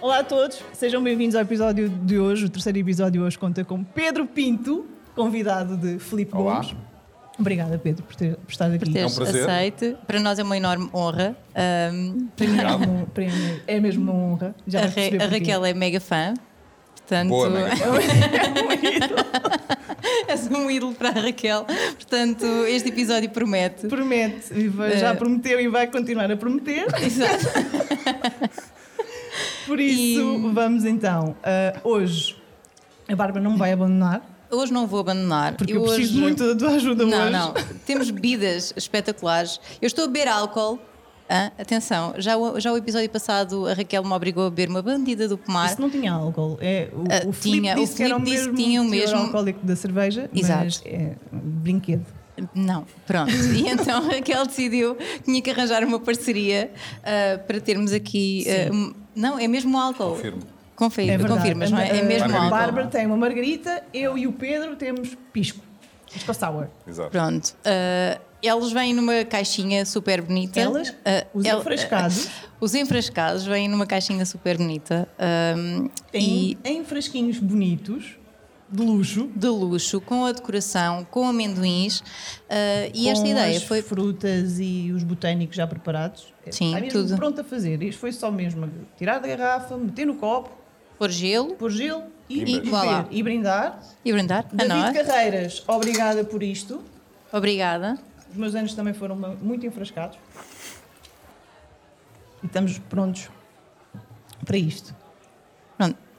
Olá a todos, sejam bem-vindos ao episódio de hoje. O terceiro episódio hoje conta com Pedro Pinto, convidado de Filipe Olá. Gomes. Obrigada, Pedro, por, ter, por estar aqui. por teres É um prazer. aceito. Para nós é uma enorme honra. Um, Para mim é, um- para mim é mesmo uma honra. Já a, perceber a. Raquel é mega fã. Portanto, Boa, mega fã. és um ídolo para a Raquel. Portanto, este episódio promete. Promete, e vai- já Eh. prometeu e vai continuar a prometer. Exato. Por isso, vamos então. ah, hoje, a Bárbara não me vai abandonar, Hoje não vou abandonar. porque E eu preciso hoje... muito da tua ajuda Não, hoje. não. Temos bebidas espetaculares. Eu estou a beber álcool. Hã? atenção, já o, já o episódio passado a Raquel me obrigou a beber uma bandida do pomar. Isso não tinha álcool. É, o, Ah, o Filipe tinha, o disse que era o Filipe disse mesmo que tinha o mesmo- alcoólico da cerveja, mas Exato. é brinquedo. Não, pronto. E então a Raquel decidiu que tinha que arranjar uma parceria ah, para termos aqui. ah, um- não, é mesmo álcool. Confirmo. Confirmo, É verdade. confirmas, não é? É A- mesmo a álcool. Bárbara tem uma margarita, eu e o Pedro temos pisco. Pisco sour. Exato. Pronto. ah, eles vêm numa caixinha super bonita. Elas? Ah, Os el- enfrascados? os enfrascados vêm numa caixinha super bonita. ah, Em, e em frasquinhos bonitos, de luxo. de luxo, com a decoração, com amendoins. ah, e esta com ideia as foi. frutas e os botânicos já preparados. Sim, Está mesmo tudo. pronto a fazer. Isto foi só mesmo tirar da garrafa, meter no copo, pôr gelo pôr gelo e, E voilà. e brindar. e brindar a David nós. Carreiras, obrigada por isto. Obrigada. Os meus anos também foram muito enfrascados. E estamos prontos para isto.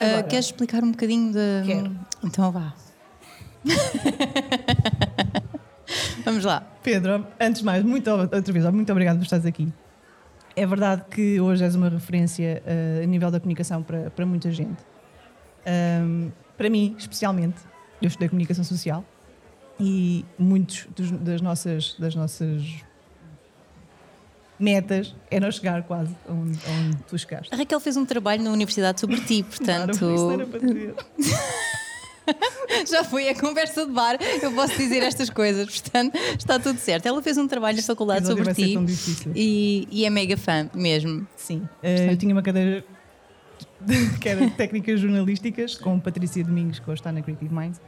Agora. queres explicar um bocadinho de. Quero. Então vá. Vamos lá. Pedro, antes de mais, muito, outra vez, muito obrigado por estares aqui. É verdade que hoje és uma referência eh, a nível da comunicação para, para muita gente. Ahm, para mim, especialmente, eu estudei comunicação social e muitos dos- das, nossas, das nossas metas eram chegar quase onde, onde tu chegaste. A Raquel fez um trabalho na universidade sobre ti, Claro, portanto. isso não era para dizer. Já foi a conversa de bar, eu posso dizer estas coisas, portanto, está tudo certo. Ela fez um trabalho na faculdade sobre vai ti e, e é mega fã mesmo. Sim, eh, eu tinha uma cadeira de- que era de técnicas jornalísticas com Patrícia Domingos, que hoje está na Creative Minds,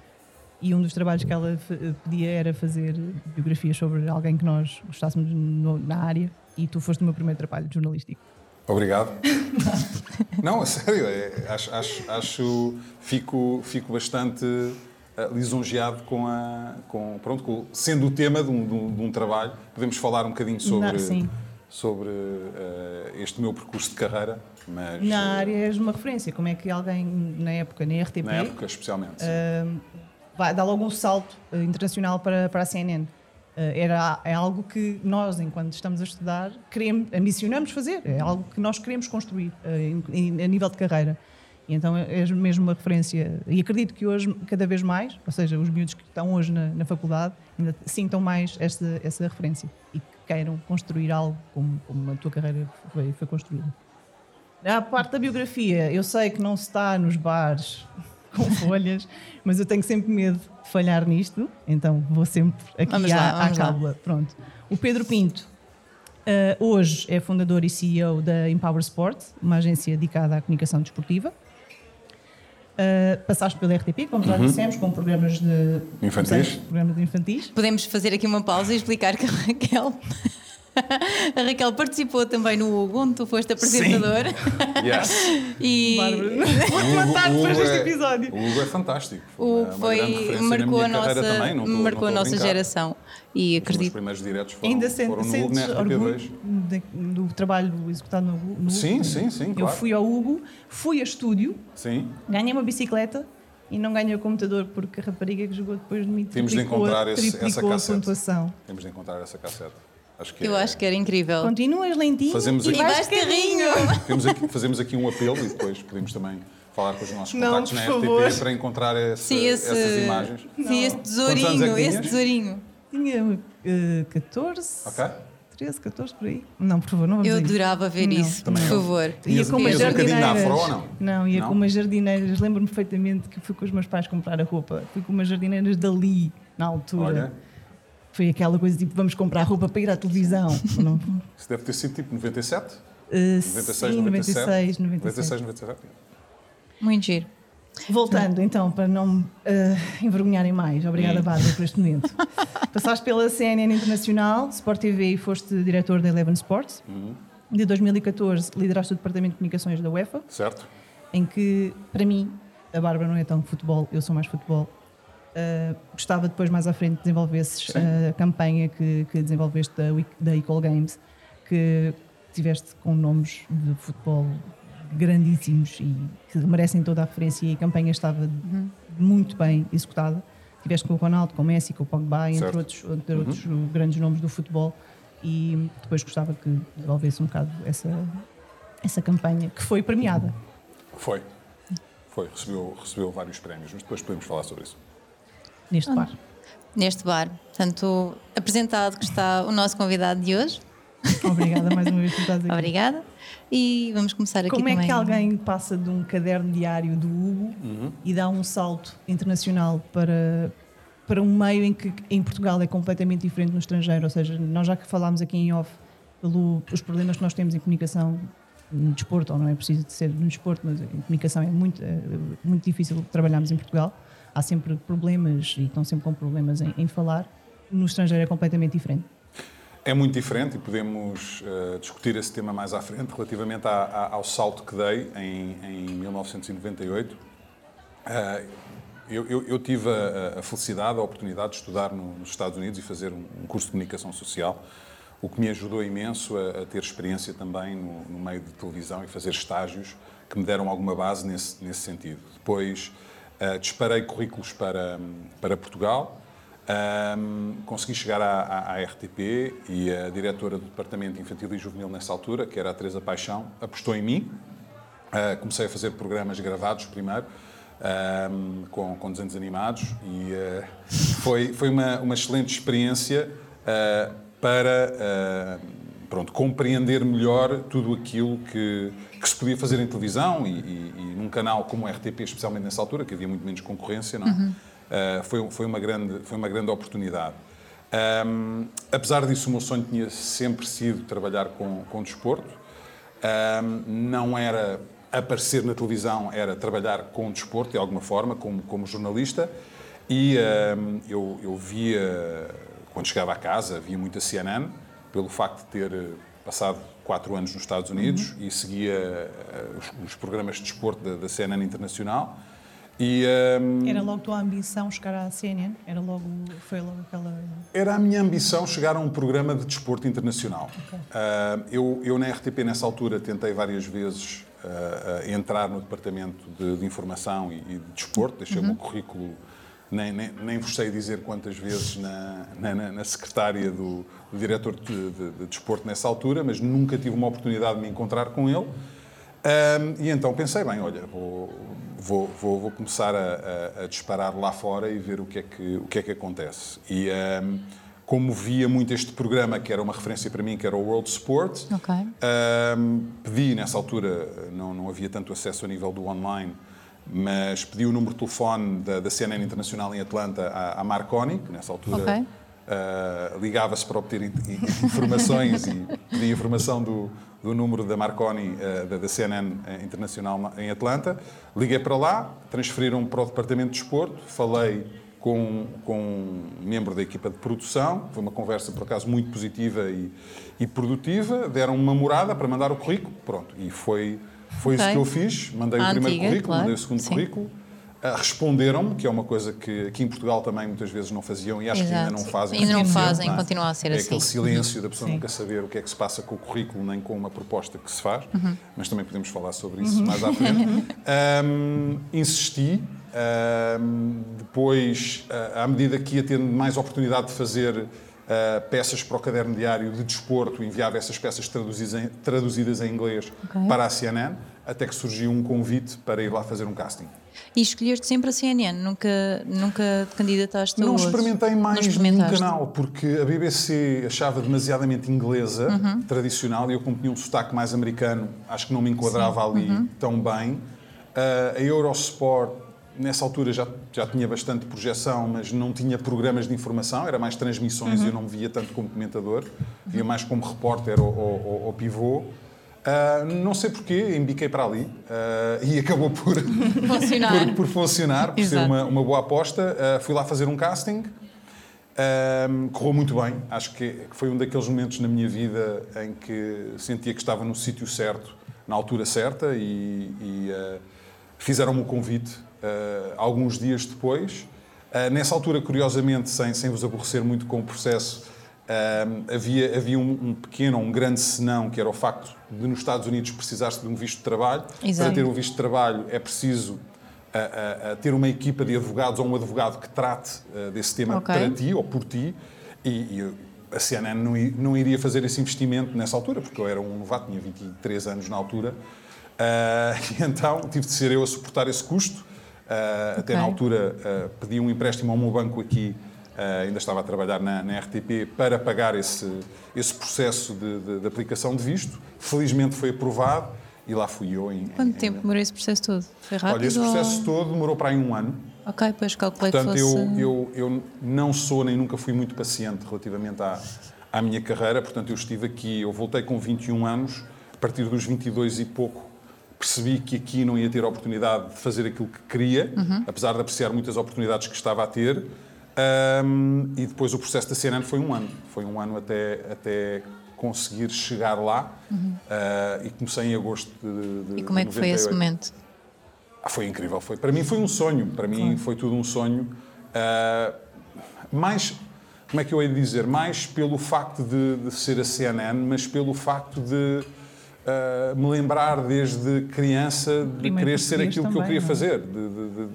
e um dos trabalhos que ela fa- pedia era fazer biografias sobre alguém que nós gostássemos no- na área, e tu foste o meu primeiro trabalho jornalístico. Obrigado. Não, a sério, é, acho, acho, acho- fico, fico bastante eh, lisonjeado com a. Com, pronto, com- sendo o tema de um, de um- de um trabalho, podemos falar um bocadinho sobre, sim. sobre eh, este meu percurso de carreira, mas Na eh, área és uma referência, como é que alguém na época, na RTP, na época especialmente. eh, vai dar logo um salto internacional para, para a CNN. Eh, era, é algo que nós, enquanto estamos a estudar, queremos, ambicionamos fazer. É algo que nós queremos construir eh, a nível de carreira. E então és mesmo uma referência. E acredito que hoje, cada vez mais, ou seja, os miúdos que estão hoje na, na faculdade, ainda sintam mais essa, essa referência e que queiram construir algo como, como a tua carreira foi, foi construída. A parte da biografia, eu sei que não se está nos bares com folhas, mas eu tenho sempre medo falhar nisto, então vou sempre aqui Vamos à, lá, à lá. cábula. Pronto. O Pedro Pinto ah, hoje é fundador e CEO da Empower Sport, uma agência dedicada à comunicação desportiva. Ah, passaste pela RTP, como já dissemos, com programas de Uhum. Infantis. Programas de infantis. Podemos fazer aqui uma pausa e explicar que a Raquel. A Raquel participou também no Hugo, onde tu foste apresentador. Yes. E Bárbara, vou-te matar depois deste é- episódio. O Hugo é fantástico. o Hugo uma foi, marcou a nossa, também, não não marcou a nossa brincar. geração. E Os acredito. primeiros diretos foram, Ainda sen- foram no Hugo na orgulho RTP2. de- do trabalho executado no, no Hugo? Sim, sim, sim, Eu claro. fui ao Hugo, fui a estúdio, Sim. ganhei uma bicicleta e não ganhei o computador porque a rapariga que jogou depois de mim Temos de triplicou, encontrar esse- essa triplicou a cassete. pontuação. Temos de encontrar essa cassete. Acho que Eu é- acho que era incrível. Continuas lentinho Fazemos e aqui- E vais carrinho! Temos aqui- fazemos aqui um apelo e depois podemos também falar com os nossos Não, contactos por na RTP favor. para encontrar essa- Sim, esse, essas imagens. sim, esse anos é tesourinho, esse tesourinho. Tinha eh, 14, Ok? 13, 14 por aí. Não, por favor, não vamos Eu adorava ver Não. isso, por Também eu. favor. Ia Tinhas- com umas tinhas um jardineiras. afro ou não? ia Não? com umas jardineiras. Lembro-me perfeitamente que fui com os meus pais comprar a roupa. Fui com umas jardineiras dali, na altura. Olha, Foi aquela coisa tipo, vamos comprar roupa para ir à televisão. Não- isso deve ter sido tipo 97? Uh, 96, sim, 97. 96, 96, 97. Muito giro. Voltando então, para não me uh, envergonharem mais, obrigada Hum. Bárbara por este momento. Passaste pela CNN Internacional, Sport TV e foste diretor da Eleven Sports. Uhum. De 2014 lideraste o Departamento de Comunicações da UEFA, Certo? em que, para mim, a Bárbara não é tão futebol, eu sou mais futebol. Uh, gostava depois, mais à frente, desenvolvesses Sim. a campanha que, que desenvolveste da, da Equal Games, que tiveste com nomes de futebol grandíssimos e que merecem toda a referência e a campanha estava muito bem executada. Tiveste com o Ronaldo, com o Messi, com o Pogba, entre outros, entre outros grandes nomes do futebol e depois gostava que desenvolvesse um bocado essa, essa campanha, que foi premiada. Foi. Foi. Recebeu, recebeu vários prémios, mas depois podemos falar sobre isso. Neste bar. Neste bar. Portanto, apresentado que está o nosso convidado de hoje. Obrigada mais uma vez por estar aqui. Obrigada. E vamos começar aqui Como é também. que alguém passa de um caderno diário do Hugo e dá um salto internacional para, para um meio em que em Portugal é completamente diferente no estrangeiro? Ou seja, nós já que falámos aqui em off pelos problemas que nós temos em comunicação no desporto, ou não é preciso de ser no desporto, mas em comunicação é muito, é muito difícil trabalharmos em Portugal. Há sempre problemas e estão sempre com problemas em, em falar. No estrangeiro é completamente diferente. É muito diferente e podemos eh, discutir esse tema mais à frente relativamente ao salto que dei em, em 1998. Eh, eu, eu- eu tive a, a felicidade, a oportunidade de estudar no- nos Estados Unidos e fazer um, um curso de comunicação social, o que me ajudou imenso a, a ter experiência também no, no meio de televisão e fazer estágios que me deram alguma base nesse, nesse sentido. Depois eh, disparei currículos para, para Portugal. Ahm, consegui chegar à, à- à RTP e a diretora do Departamento Infantil e Juvenil nessa altura, que era a Teresa Paixão, apostou em mim. Ah, comecei a fazer programas gravados primeiro, ahm, com, com desenhos animados, e ah, foi, foi uma, uma excelente experiência para pronto, compreender melhor tudo aquilo que, que se podia fazer em televisão e, e- e num canal como o RTP, especialmente nessa altura, que havia muito menos concorrência, não é? Ah, foi, foi, uma grande, foi uma grande oportunidade. Ahm, apesar disso, o meu sonho tinha sempre sido trabalhar com, com desporto. Ahm, não era aparecer na televisão, era trabalhar com desporto, de alguma forma, como, como jornalista. E ahm, eu, eu via, quando chegava a casa, via muito a CNN, pelo facto de ter eh, passado quatro anos nos Estados Unidos e seguia eh, os, os programas de desporto da, da CNN Internacional. E, ahm, Era logo tua ambição chegar à CNN? Era logo, foi logo aquela... Era a minha ambição chegar a um programa de desporto internacional. Ah, eu, eu, na RTP, nessa altura, tentei várias vezes ah, ah, entrar no departamento de, de informação e, e de desporto, deixei o meu currículo, nem, nem, nem vos sei dizer quantas vezes na, na, na- secretária do, do diretor de, de- de desporto nessa altura, mas nunca tive uma oportunidade de me encontrar com ele. Ahm, e então pensei, bem, olha, vou, vou, vou, vou começar a, a- a disparar lá fora e ver o que é que, o que, é que acontece. E ahm, como via muito este programa, que era uma referência para mim, que era o World Sport, Ok. ahm, pedi, nessa altura, não, não havia tanto acesso a nível do online, mas pedi o número de telefone da, da CNN Internacional em Atlanta à, à Marconi, que nessa altura Ok. Uh, ligava-se para obter in- in- informações e pedia informação do, do número da Marconi, uh, da, da CNN uh, Internacional na- em Atlanta. Liguei para lá, transferiram-me para o Departamento de Desporto, falei com, com um membro da equipa de produção, foi uma conversa, por acaso, muito positiva e, e produtiva, deram uma morada para mandar o currículo, pronto, e foi, foi isso Ok. que eu fiz, mandei À o primeiro antiga, currículo, claro. mandei o segundo Sim. currículo, Uh, Responderam-me, que é uma coisa que aqui em Portugal também muitas vezes não faziam e acho que ainda Exato. não fazem. Ainda não fazem, é? continua a ser é assim. aquele silêncio da pessoa Sim. nunca saber o que é que se passa com o currículo nem com uma proposta que se faz, Uhum. mas também podemos falar sobre isso mais à frente. Um, insisti, um, depois, uh, à medida que ia tendo mais oportunidade de fazer uh, peças para o caderno diário de desporto, enviava essas peças traduzidas em, traduzidas em inglês Ok. para a CNN, até que surgiu um convite para ir lá fazer um casting. E escolheste sempre a CNN, nunca, nunca te candidataste a Não experimentei Não mais nenhum experimentaste? canal, porque a BBC achava demasiadamente inglesa, Uhum. tradicional, e eu, como tinha um sotaque mais americano, acho que não me enquadrava ali Uhum. tão bem. Ah, a Eurosport, nessa altura, já, já tinha bastante projeção, mas não tinha programas de informação, era mais transmissões Uhum. e eu não me via tanto como comentador, via mais como repórter ou, ou, ou- pivô. Uh, não sei porquê, embiquei para ali uh, e acabou por funcionar, por, por, funcionar, por ser uma, uma, boa aposta. Uh, fui lá fazer um casting, correu muito bem. Acho que foi um daqueles momentos na minha vida em que sentia que estava no sítio certo, na altura certa, e, e fizeram-me o convite alguns dias depois. nessa altura, curiosamente, sem, sem vos aborrecer muito com o processo, havia, havia um, um, pequeno ou um grande senão, que era o facto de nos Estados Unidos precisar-se de um visto de trabalho. Exato. Para ter um visto de trabalho é preciso uh, uh, ter uma equipa de advogados ou um advogado que trate uh, desse tema okay. para ti ou por ti. E, e a CNN não, não, iria fazer esse investimento nessa altura, porque eu era um novato, tinha 23 anos na altura. e então tive de ser eu a suportar esse custo. Okay. Até na altura pedi um empréstimo ao meu banco aqui Uh, ainda estava a trabalhar na, na, RTP para pagar esse, esse processo de, de, de, aplicação de visto. Felizmente foi aprovado e lá fui eu. Em, Quanto em, tempo demorou esse processo todo? Foi rápido? Olha, esse processo ou... todo demorou para aí um ano. Ok, pois calculei Portanto, que fosse... eu, eu, eu não sou nem nunca fui muito paciente relativamente à, à minha carreira. Portanto, eu estive aqui, eu voltei com 21 anos, a partir dos 22 e pouco percebi que aqui não ia ter a oportunidade de fazer aquilo que queria, uhum. apesar de apreciar muitas oportunidades que estava a ter. Um, e depois o processo da CNN foi um ano. Foi um ano até, até conseguir chegar lá. Uhum. Uh, e comecei em agosto de, de E como é que 98. foi esse momento? Ah, foi incrível. Foi, para mim foi um sonho. Para mim claro. foi tudo um sonho. Uh, mais, como é que eu ia dizer? Mais pelo facto de, de ser a CNN, mas pelo facto de uh, me lembrar desde criança de Primeiro querer ser aquilo também, que eu queria não? É? fazer. De, de, de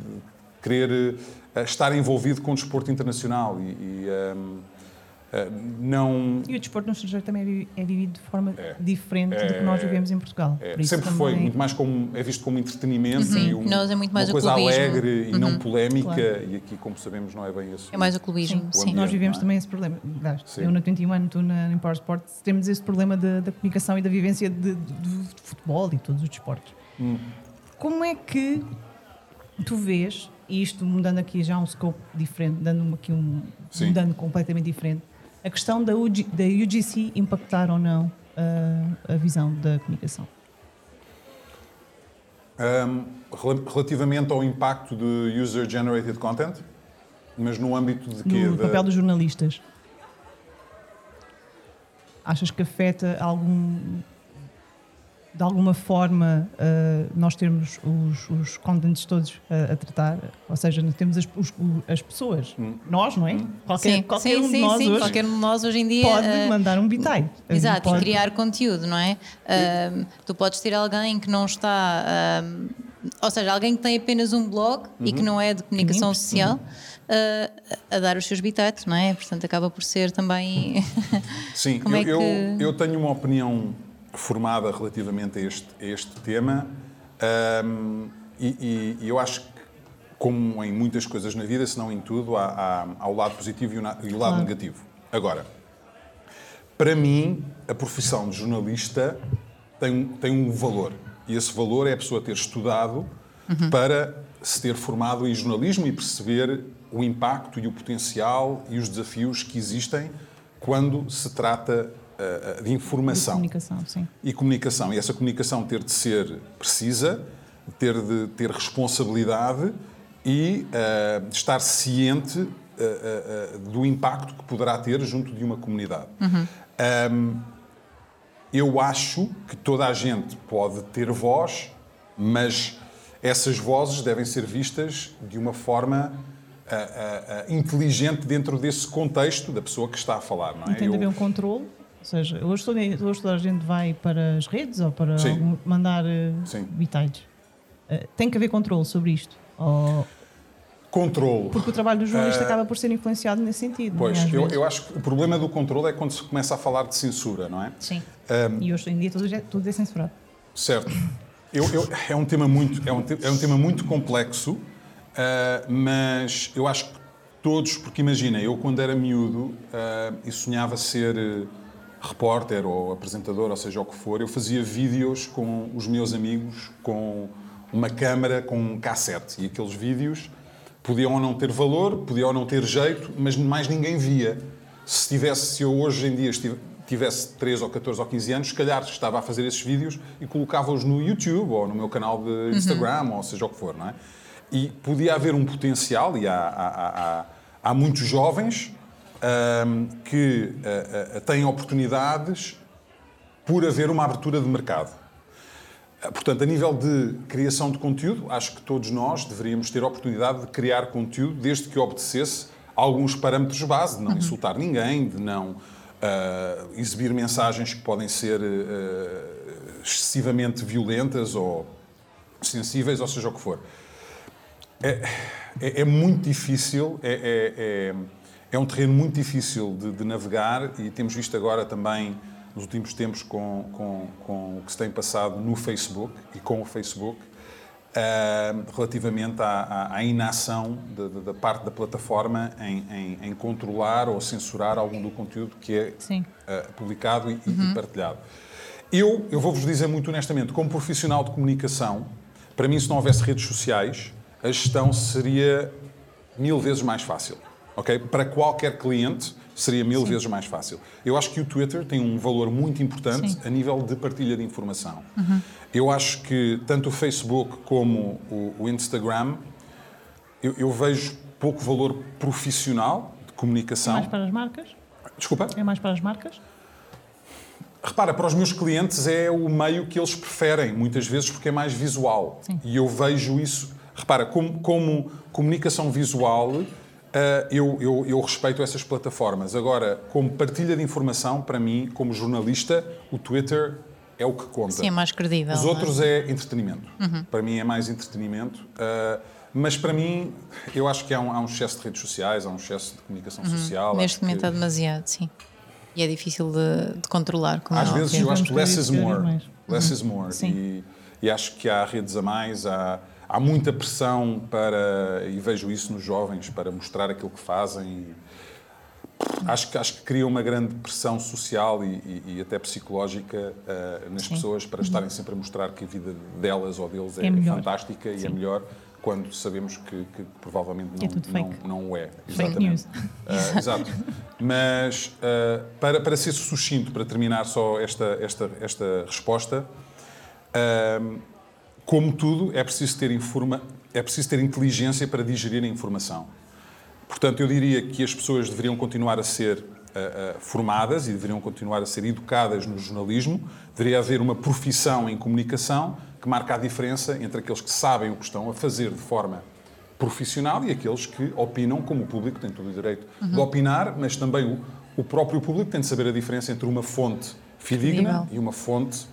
querer estar envolvido com o desporto internacional e, e um, Uh, não... E o desporto no estrangeiro também é, é vivido de forma é, diferente é, do que nós vivemos em Portugal. É, sempre também... foi, muito mais como, é visto como entretenimento uhum. e um, nós é muito mais uma coisa alegre uhum. e não polémica, claro. e aqui, como sabemos, não é bem isso. É mais o clubismo, sim. sim. Nós vivemos é? também esse problema. Eu na 21 tu na Power Sports, temos esse problema de, da comunicação e da vivência de, de, de futebol e todos os desportos. Hum. Como é que tu vês e isto mudando aqui já um scope diferente, dando aqui um Sim. mudando completamente diferente, a questão da, UG, da UGC impactar ou não a, a visão da comunicação? Um, relativamente ao impacto de user-generated content, mas no âmbito de quê? No da... papel dos jornalistas. Achas que afeta algum de alguma forma uh, nós termos os, os contents todos a, a, tratar, ou seja, temos as, os, as pessoas, hum. nós, não é? Hum. Qualquer, sim, qualquer sim, um de nós sim, hoje, qualquer um de nós hoje em dia pode uh, mandar um bitite. Exato, pode... criar conteúdo, não é? Uh, tu podes ter alguém que não está, ou seja, alguém que tem apenas um blog uhum. e que uhum. não é de comunicação social. Uhum. Uh, a dar os seus bitites, não é? Portanto, acaba por ser também. Sim, eu, é que... eu, eu, tenho uma opinião formada relativamente a este, a este tema um, e, e, eu acho que, como em muitas coisas na vida, se não em tudo, há, há, há o lado positivo e o, e o lado claro. negativo. Agora, para mim, a profissão de jornalista tem, tem um valor. E esse valor é a pessoa ter estudado uhum. para se ter formado em jornalismo e perceber o impacto e o potencial e os desafios que existem quando se trata uh, de informação. De comunicação, sim. E comunicação. E essa comunicação ter de ser precisa, ter de ter responsabilidade e uh, estar ciente uh, do impacto que poderá ter junto de uma comunidade. Uhum. Um, eu acho que toda a gente pode ter voz, mas essas vozes devem ser vistas de uma forma uh, uh, uh, inteligente dentro desse contexto da pessoa que está a falar. Não é? tem de haver um controle seja, hoje toda, hoje toda a gente vai para as redes ou para algum, mandar uh, bitites. Uh, tem que haver controle sobre isto? Ou... Controle. Porque o trabalho do jornalista uh, acaba por ser influenciado nesse sentido. É, pois, é, eu, eu, acho que o problema do controle é quando se começa a falar de censura, não é? Sim. Um, e hoje em dia tudo, é, tudo é censurado. Certo. Eu, eu, é, um tema muito, é, um, é um tema muito complexo, uh, mas eu acho que todos, porque imagina, eu quando era miúdo uh, e sonhava ser repórter ou apresentador, ou seja o que for, eu fazia vídeos com os meus amigos com uma câmara com um cassete. E aqueles vídeos podiam ou não ter valor, podiam ou não ter jeito, mas mais ninguém via. Se tivesse, se eu hoje em dia tivesse 3 ou 14 ou 15 anos, se calhar estava a fazer esses vídeos e colocava-os no YouTube ou no meu canal de Instagram, uhum. ou seja o que for, não é? E podia haver um potencial, e há, há, há, há muitos jovens um, que uh, uh, têm oportunidades por haver uma abertura de mercado. Portanto, a nível de criação de conteúdo, acho que todos nós deveríamos ter a oportunidade de criar conteúdo desde que obedecesse alguns parâmetros base, de não uhum. insultar ninguém, de não uh, exibir mensagens que podem ser uh, excessivamente violentas ou sensíveis, ou seja o que for. É, é, é muito difícil, é, é, é, um terreno muito difícil de, de navegar e temos visto agora também nos últimos tempos com, com, com o que se tem passado no Facebook e com o Facebook, uh, relativamente à, à, à inação da parte da plataforma em, em, em, controlar ou censurar algum do conteúdo que é uh, publicado e, uhum. e, partilhado. Eu, eu vou-vos dizer muito honestamente, como profissional de comunicação, para mim, se não houvesse redes sociais, a gestão seria mil vezes mais fácil. Okay? Para qualquer cliente, seria mil Sim. vezes mais fácil. Eu acho que o Twitter tem um valor muito importante Sim. a nível de partilha de informação. Uhum. Eu acho que tanto o Facebook como o, o Instagram, eu, eu, vejo pouco valor profissional de comunicação. É mais para as marcas? Desculpa? É mais para as marcas? Repara, para os meus clientes é o meio que eles preferem, muitas vezes porque é mais visual. Sim. E eu vejo isso. Repara, como, como comunicação visual, eu, eu, eu, respeito essas plataformas. Agora, como partilha de informação, para mim, como jornalista, o Twitter é o que conta. Sim, é mais credível. Os outros é, é entretenimento. Uhum. Para mim é mais entretenimento. Uh, mas para mim, eu acho que há um, há um, excesso de redes sociais, há um excesso de comunicação uhum. social. Neste momento que... há demasiado, sim. E é difícil de, de controlar. Às é vezes eu acho que less is more. Less uhum. is more. E, e, acho que há redes a mais, há há muita pressão para, e vejo isso nos jovens, para mostrar aquilo que fazem. Acho que, acho que cria uma grande pressão social e, e, e até psicológica uh, nas Sim. pessoas para estarem sempre a mostrar que a vida delas ou deles é, é fantástica Sim. e é melhor quando sabemos que, que provavelmente não, é não, não, o é. Exatamente. Uh, exato. Mas uh, para, para ser sucinto, para terminar só esta, esta, esta resposta, uh, como tudo, é preciso ter, informa, é preciso ter inteligência para digerir a informação. Portanto, eu diria que as pessoas deveriam continuar a ser uh, uh, formadas e deveriam continuar a ser educadas no jornalismo. Deveria haver uma profissão em comunicação que marca a diferença entre aqueles que sabem o que estão a fazer de forma profissional e aqueles que opinam, como o público tem todo o direito uhum. de opinar, mas também o, o próprio público tem de saber a diferença entre uma fonte fidedigna e uma fonte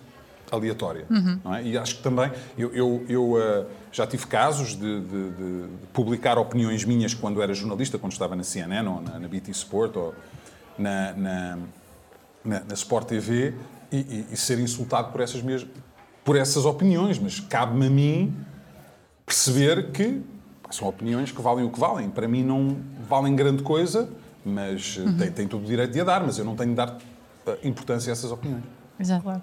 aleatória. Uhum. É? E acho que também, eu, eu, eu uh, já tive casos de, de, de, publicar opiniões minhas quando era jornalista, quando estava na CNN ou na, na BT Sport ou na, na, na, na Sport TV e, e, e, ser insultado por essas, mesmas, por essas opiniões, mas cabe-me a mim perceber que são opiniões que valem o que valem. Para mim não valem grande coisa, mas uhum. tem, tem todo o direito de a dar, mas eu não tenho de dar eh, importância a essas opiniões. Exato.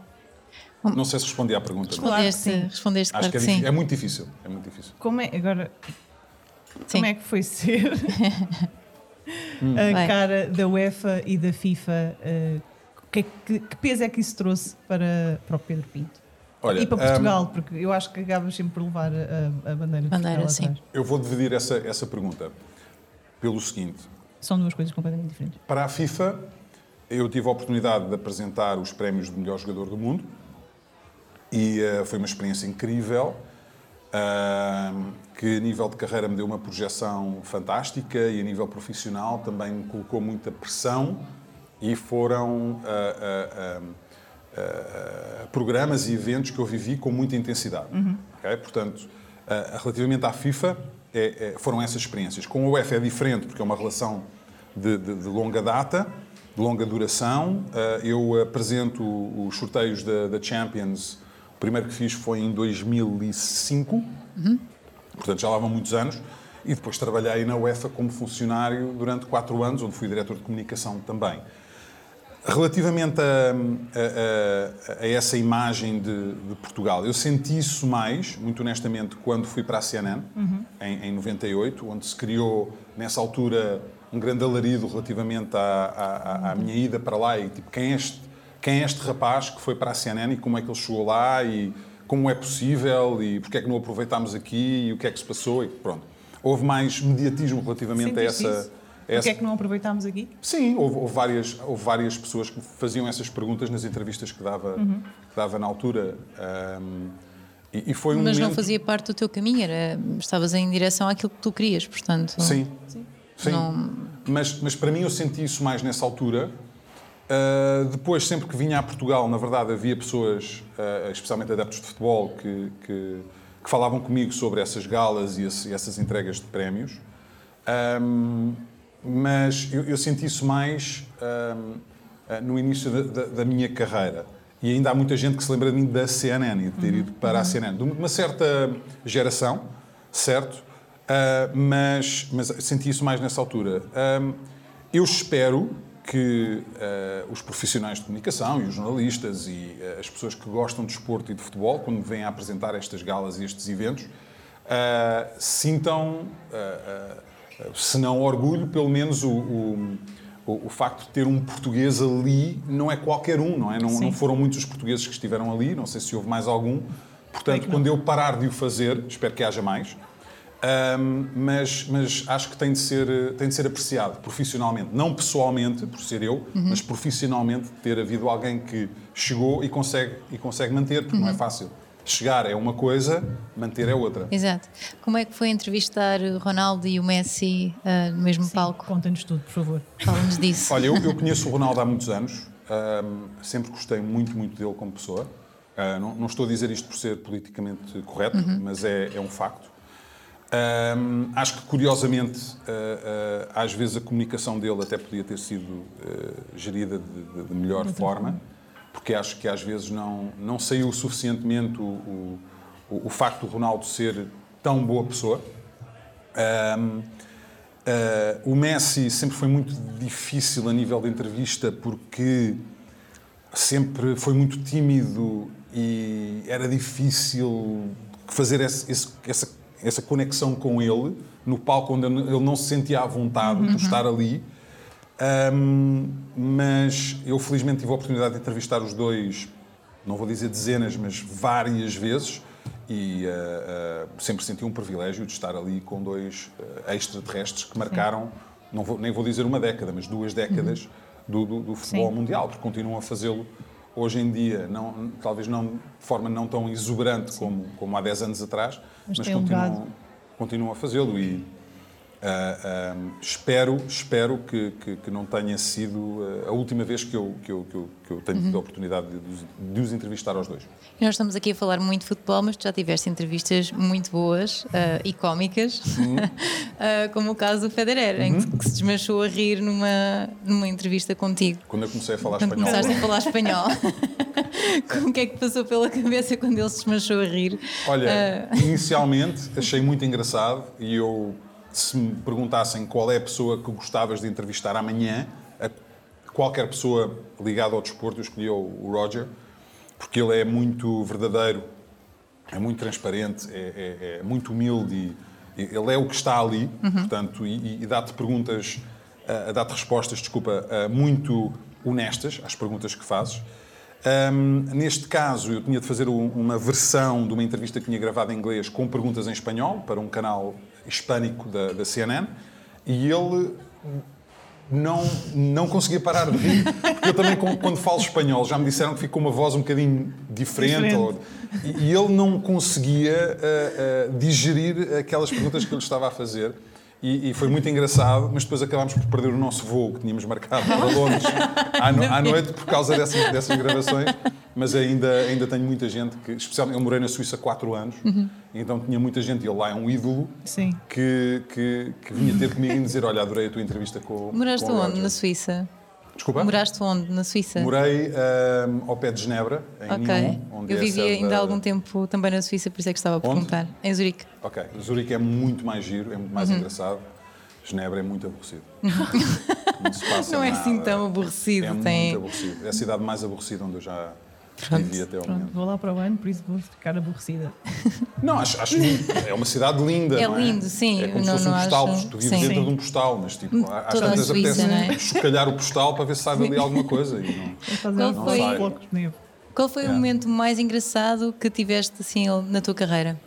Não sei se respondi à pergunta. Respondeste, claro, respondeste Acho claro que é, sim. é muito difícil. É muito difícil. Como é, agora, sim. como é que foi ser hum. a Vai. cara da UEFA e da FIFA? Uh, que, que, que, peso é que isso trouxe para, para o Pedro Pinto? Olha, e para Portugal, um, porque eu acho que acabas sempre por levar a, a bandeira, bandeira de Portugal Eu vou dividir essa, essa pergunta pelo seguinte. São duas coisas completamente diferentes. Para a FIFA, eu tive a oportunidade de apresentar os prémios de melhor jogador do mundo e uh, foi uma experiência incrível, uh, que a nível de carreira me deu uma projeção fantástica e a nível profissional também me colocou muita pressão e foram uh, programas e eventos que eu vivi com muita intensidade. Uhum. Okay? Portanto, relativamente à FIFA, é, é, foram essas experiências. Com a UEFA é diferente, porque é uma relação de, de, de longa data, de longa duração. eu apresento os sorteios da, da Champions primeiro que fiz foi em 2005, uhum. portanto já lá vão muitos anos, e depois trabalhei na UEFA como funcionário durante quatro anos, onde fui diretor de comunicação também. Relativamente a, a, a, a essa imagem de, de, Portugal, eu senti isso mais, muito honestamente, quando fui para a CNN, uhum. em, em 98, onde se criou, nessa altura, um grande alarido relativamente à, à, à, minha ida para lá e tipo, quem é, este, quem é este rapaz que foi para a CNN e como é que ele chegou lá e como é possível e porque é que não aproveitámos aqui e o que é que se passou e pronto. Houve mais mediatismo relativamente Sempre a essa... Isso. Porquê é que não aproveitámos aqui? Sim, houve, houve, várias, houve várias pessoas que faziam essas perguntas nas entrevistas que dava, uhum. que dava na altura. Um, e, e, foi um Mas momento... não fazia parte do teu caminho, era, estavas em direção àquilo que tu querias, portanto. Sim, sim. sim. Não... Mas, mas para mim eu senti isso mais nessa altura. Uh, depois, sempre que vinha a Portugal, na verdade, havia pessoas, uh, especialmente adeptos de futebol, que, que, que, falavam comigo sobre essas galas e, esse, essas entregas de prémios. Um, mas eu, eu, senti isso mais um, uh, no início da, da, da, minha carreira. E ainda há muita gente que se lembra de mim da CNN e de ter ido para a CNN. De uma certa geração, certo? Uh, mas, mas senti isso mais nessa altura. Um, eu espero que uh, os profissionais de comunicação e os jornalistas e uh, as pessoas que gostam de esporte e de futebol, quando vêm a apresentar estas galas e estes eventos, sintam se não orgulho, pelo menos o, o, o, facto de ter um português ali não é qualquer um, não é? Não, não, foram muitos os portugueses que estiveram ali, não sei se houve mais algum. Portanto, quando eu parar de o fazer, espero que haja mais, um, mas, mas acho que tem de, ser, tem de ser apreciado profissionalmente, não pessoalmente, por ser eu, uhum. mas profissionalmente, ter havido alguém que chegou e consegue, e consegue manter, porque uhum. não é uhum. fácil. Chegar é uma coisa, manter é outra. Exato. Como é que foi entrevistar o Ronaldo e o Messi uh, no mesmo Sim, palco? Conta-nos tudo, por favor. Fala-nos disso. Olha, eu, eu, conheço o Ronaldo há muitos anos, um, sempre gostei muito, muito dele como pessoa. Uh, não, não, estou a dizer isto por ser politicamente correto, uhum. mas é, é, um facto. Um, acho que, curiosamente, uh, às vezes a comunicação dele até podia ter sido gerida de, de, de melhor forma porque acho que às vezes não, não saiu suficientemente o, o, o, o facto do Ronaldo ser tão boa pessoa. Um, uh, o Messi sempre foi muito difícil a nível de entrevista porque sempre foi muito tímido e era difícil fazer esse, esse, essa, essa conexão com ele no palco onde ele não se sentia à vontade uhum. por estar ali. Um, mas eu felizmente tive a oportunidade de entrevistar os dois, não vou dizer dezenas, mas várias vezes e uh, uh, sempre senti um privilégio de estar ali com dois uh, extraterrestres que marcaram, não vou, nem vou dizer uma década, mas duas décadas uhum. do, do, do, futebol Sim. mundial, porque continuam a fazê-lo hoje em dia, não, talvez não de forma não tão exuberante como, como há 10 anos atrás, mas, mas continuam, continuam a fazê-lo e Uh, um, espero espero que, que, que, não tenha sido uh, a última vez que eu, que eu, que eu, eu tenho tido a oportunidade de, de, os entrevistar aos dois. E nós estamos aqui a falar muito de futebol, mas tu já tiveste entrevistas muito boas uh, e cómicas, uhum. como o caso do Federer, uhum. em que, que, se desmanchou a rir numa, numa entrevista contigo. Quando eu comecei a falar quando espanhol. começaste a falar espanhol. Como que é que passou pela cabeça quando ele se desmanchou a rir? Olha, inicialmente achei muito engraçado e eu se me perguntassem qual é a pessoa que gostavas de entrevistar amanhã, qualquer pessoa ligada ao desporto, eu escolhi o Roger, porque ele é muito verdadeiro, é muito transparente, é, é, é muito humilde e ele é o que está ali, uhum. portanto, e, e dá-te perguntas, uh, dá-te respostas, desculpa, uh, muito honestas às perguntas que fazes. Um, neste caso, eu tinha de fazer uma versão de uma entrevista que tinha gravado em inglês com perguntas em espanhol para um canal hispânico da, da CNN e ele não, não conseguia parar de rir. Porque eu também, quando falo espanhol, já me disseram que fica uma voz um bocadinho diferente. diferente. Ou, e, ele não conseguia uh, uh, digerir aquelas perguntas que eu lhe estava a fazer. E, e, foi muito engraçado, mas depois acabámos por perder o nosso voo que tínhamos marcado para Londres à, no, à noite por causa dessas, dessas gravações. Mas ainda, ainda tenho muita gente que, especialmente, eu morei na Suíça há 4 anos, uhum. então tinha muita gente, e ele lá é um ídolo, Sim. Que, que, que vinha ter comigo e dizer: Olha, adorei a tua entrevista com. Moraste com onde na Suíça? Desculpa? Moraste onde na Suíça? Morei um, ao pé de Genebra, em Ok. Nyon, onde eu é vivia ainda da... há algum tempo também na Suíça, por isso é que estava a perguntar. Onde? Em Zurique. Ok. Zurique é muito mais giro, é muito mais uhum. engraçado. Genebra é muito aborrecido. não Não é assim tão aborrecido. É tem... muito aborrecido. É a cidade mais aborrecida onde eu já Vivi até ao Pronto, momento. vou lá para o ano, por isso vou ficar aborrecida. Não, acho, acho muito- é uma cidade linda. É não lindo, sim. É como Não- se fosse um não postal, acho- tu vives sim. dentro Sim. de um postal, mas tipo, às a tantas Suíça, apetece não é? chocalhar o postal para ver se sai dali alguma coisa. E não... Fazer Qual uns foi- neve. Qual foi o Yeah. momento mais engraçado que tiveste assim na tua carreira?